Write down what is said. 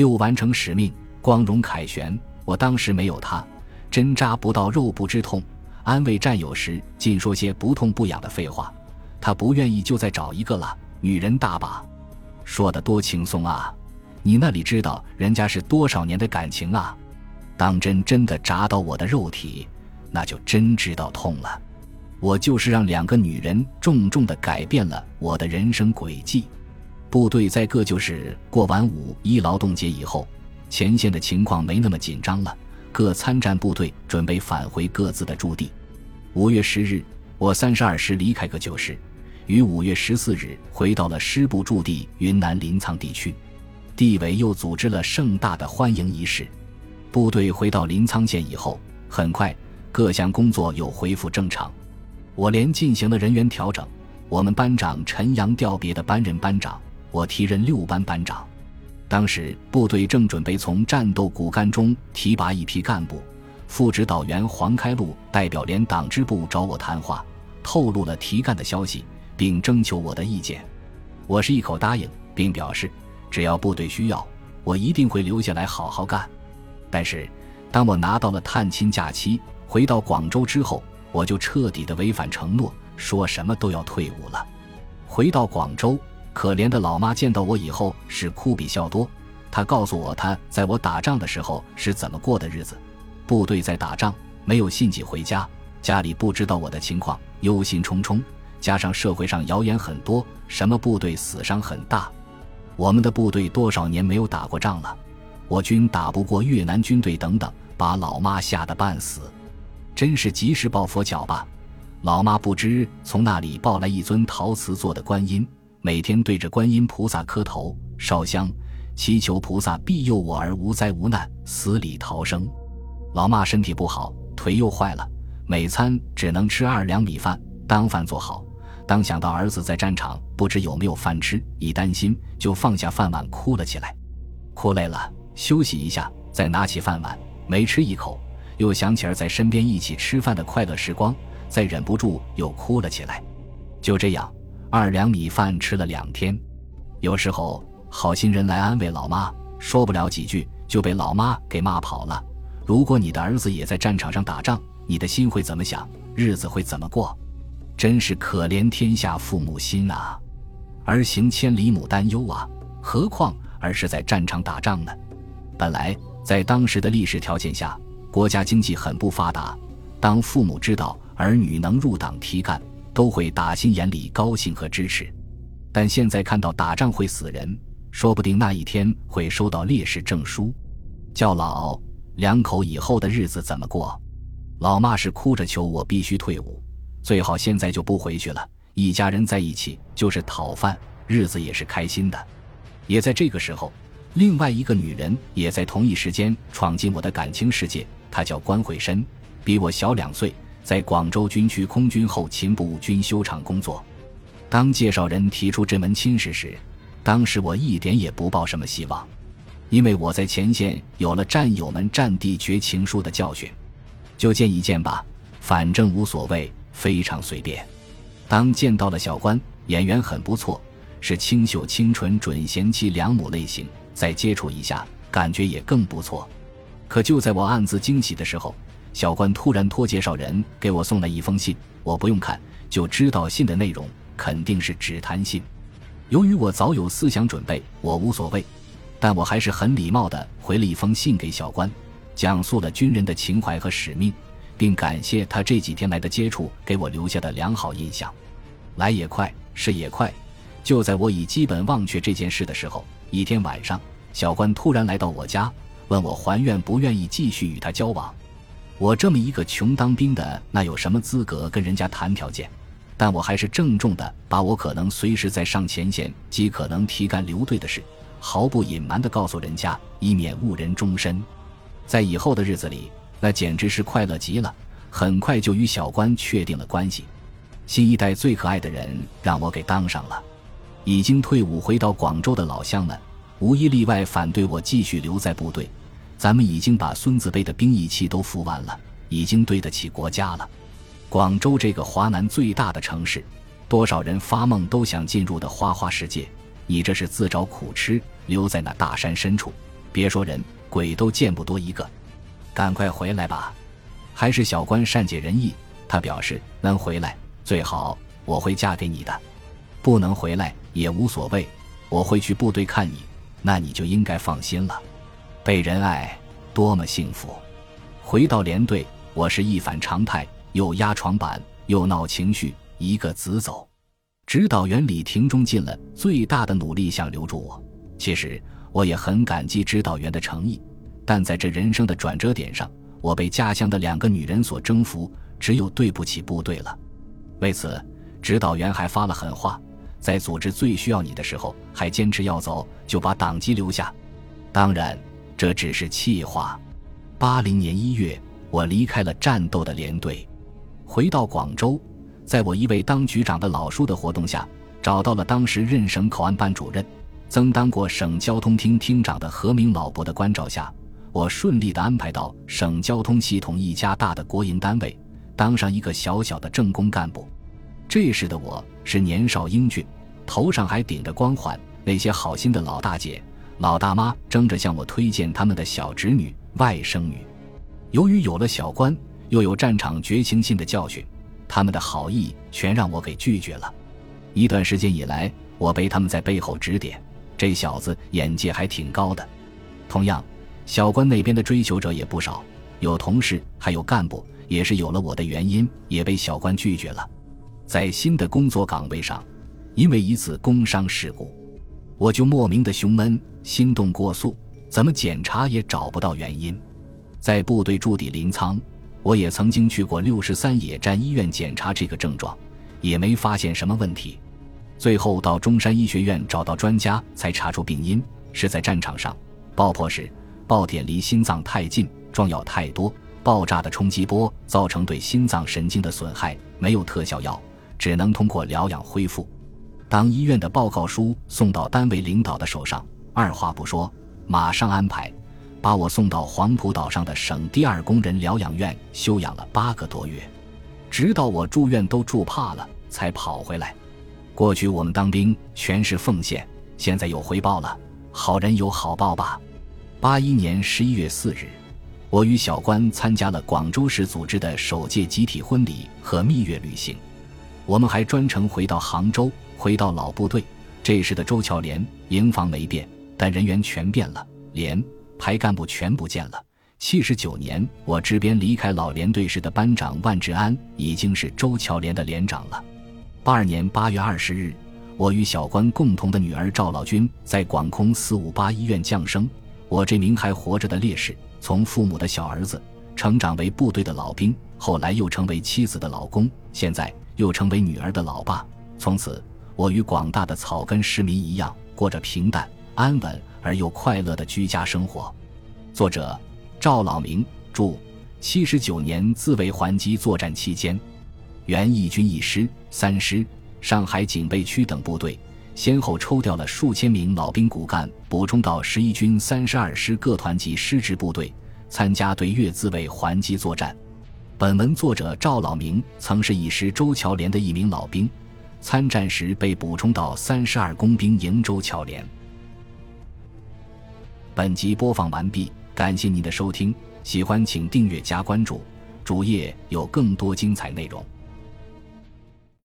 六完成使命，光荣凯旋。我当时没有他，针扎不到肉不知痛。安慰战友时，尽说些不痛不痒的废话。他不愿意，就再找一个了。女人大把，说的多轻松啊！你那里知道人家是多少年的感情啊？当针真的扎到我的肉体，那就真知道痛了。我就是让两个女人重重的改变了我的人生轨迹。部队在各旧市过完五一劳动节以后，前线的情况没那么紧张了。各参战部队准备返回各自的驻地。五月十日，我三十二师离开各旧市，于五月十四日回到了师部驻地云南临沧地区。地委又组织了盛大的欢迎仪式。部队回到临沧县以后，很快各项工作又恢复正常。我连进行了人员调整。我们班长陈阳调别的班任班长，我提任六班班长。当时部队正准备从战斗骨干中提拔一批干部，副指导员黄开路代表连党支部找我谈话，透露了提干的消息，并征求我的意见。我是一口答应，并表示只要部队需要，我一定会留下来好好干。但是，当我拿到了探亲假期，回到广州之后，我就彻底的违反承诺，说什么都要退伍了。回到广州。可怜的老妈见到我以后是哭比笑多，她告诉我她在我打仗的时候是怎么过的日子。部队在打仗，没有信寄回家，家里不知道我的情况，忧心忡忡。加上社会上谣言很多，什么部队死伤很大，我们的部队多少年没有打过仗了，我军打不过越南军队等等，把老妈吓得半死。真是及时抱佛脚吧！老妈不知从那里抱来一尊陶瓷做的观音。每天对着观音菩萨磕头烧香，祈求菩萨庇佑我儿无灾无难，死里逃生。老妈身体不好，腿又坏了，每餐只能吃二两米饭。当饭做好，当想到儿子在战场不知有没有饭吃，一担心就放下饭碗哭了起来。哭累了，休息一下，再拿起饭碗，没吃一口，又想起儿在身边一起吃饭的快乐时光，再忍不住又哭了起来。就这样。二两米饭吃了两天，有时候好心人来安慰老妈，说不了几句就被老妈给骂跑了。如果你的儿子也在战场上打仗，你的心会怎么想？日子会怎么过？真是可怜天下父母心啊！儿行千里母担忧啊！何况儿是在战场打仗呢？本来在当时的历史条件下，国家经济很不发达，当父母知道儿女能入党提干。都会打心眼里高兴和支持，但现在看到打仗会死人，说不定那一天会收到烈士证书，叫老两口以后的日子怎么过？老妈是哭着求我必须退伍，最好现在就不回去了，一家人在一起就是讨饭，日子也是开心的。也在这个时候，另外一个女人也在同一时间闯进我的感情世界，她叫关慧深，比我小两岁。在广州军区空军后勤部军修厂工作。当介绍人提出这门亲事时，当时我一点也不抱什么希望，因为我在前线有了战友们战地绝情书的教训，就见一见吧，反正无所谓，非常随便。当见到了小关，演员很不错，是清秀清纯准贤妻良母类型，再接触一下，感觉也更不错。可就在我暗自惊喜的时候。小关突然托介绍人给我送了一封信，我不用看就知道信的内容肯定是纸谈信。由于我早有思想准备，我无所谓，但我还是很礼貌地回了一封信给小关，讲述了军人的情怀和使命，并感谢他这几天来的接触给我留下的良好印象。来也快，是也快，就在我已基本忘却这件事的时候，一天晚上，小关突然来到我家，问我还愿不愿意继续与他交往。我这么一个穷当兵的，那有什么资格跟人家谈条件？但我还是郑重的把我可能随时在上前线及可能提干留队的事，毫不隐瞒的告诉人家，以免误人终身。在以后的日子里，那简直是快乐极了。很快就与小关确定了关系。新一代最可爱的人让我给当上了。已经退伍回到广州的老乡们，无一例外反对我继续留在部队。咱们已经把孙子辈的兵役期都服完了，已经对得起国家了。广州这个华南最大的城市，多少人发梦都想进入的花花世界，你这是自找苦吃。留在那大山深处，别说人，鬼都见不多一个。赶快回来吧！还是小关善解人意，他表示能回来最好，我会嫁给你的；不能回来也无所谓，我会去部队看你，那你就应该放心了。被人爱，多么幸福！回到连队，我是一反常态，又压床板，又闹情绪，一个子走。指导员李廷忠尽了最大的努力想留住我。其实我也很感激指导员的诚意，但在这人生的转折点上，我被家乡的两个女人所征服，只有对不起部队了。为此，指导员还发了狠话：在组织最需要你的时候，还坚持要走，就把党籍留下。当然，这只是气话。八零年一月，我离开了战斗的连队，回到广州。在我一位当局长的老叔的活动下，找到了当时任省口岸办主任、曾当过省交通厅厅长的何明老伯的关照下，我顺利的安排到省交通系统一家大的国营单位，当上一个小小的政工干部。这时的我是年少英俊，头上还顶着光环，那些好心的老大姐、老大妈争着向我推荐他们的小侄女、外甥女。由于有了小官，又有战场绝情信的教训。他们的好意全让我给拒绝了。一段时间以来，我被他们在背后指点，这小子眼界还挺高的。同样，小关那边的追求者也不少，有同事，还有干部，也是有了我的原因，也被小关拒绝了。在新的工作岗位上，因为一次工伤事故，我就莫名的胸闷，心动过速，怎么检查也找不到原因。在部队驻地临沧。我也曾经去过六十三野战医院检查这个症状，也没发现什么问题。最后到中山医学院找到专家，才查出病因是在战场上爆破时爆点离心脏太近，装药太多，爆炸的冲击波造成对心脏神经的损害，没有特效药，只能通过疗养恢复。当医院的报告书送到单位领导的手上，二话不说，马上安排。把我送到黄埔岛上的省第二工人疗养院休养了八个多月，直到我住院都住怕了，才跑回来。过去我们当兵全是奉献，现在有回报了，好人有好报吧。八一年十一月四日，我与小关参加了广州市组织的首届集体婚礼和蜜月旅行，我们还专程回到杭州，回到老部队。这时的周桥连营房没变，但人员全变了，连。排干部全不见了。七十九年，我支边离开老连队时的班长万志安已经是周桥连的连长了。八二年八月二十日，我与小关共同的女儿赵老君在广空四五八医院降生。我这名还活着的烈士，从父母的小儿子成长为部队的老兵，后来又成为妻子的老公，现在又成为女儿的老爸。从此，我与广大的草根市民一样，过着平淡安稳。而又快乐的居家生活。作者赵老明著。七十九年自卫还击作战期间，原一军一师、三师、上海警备区等部队先后抽调了数千名老兵骨干，补充到十一军三十二师各团级师职部队，参加对越自卫还击作战。本文作者赵老明曾是一师周桥连的一名老兵，参战时被补充到三十二工兵营周桥连。本集播放完毕，感谢您的收听，喜欢请订阅加关注，主页有更多精彩内容。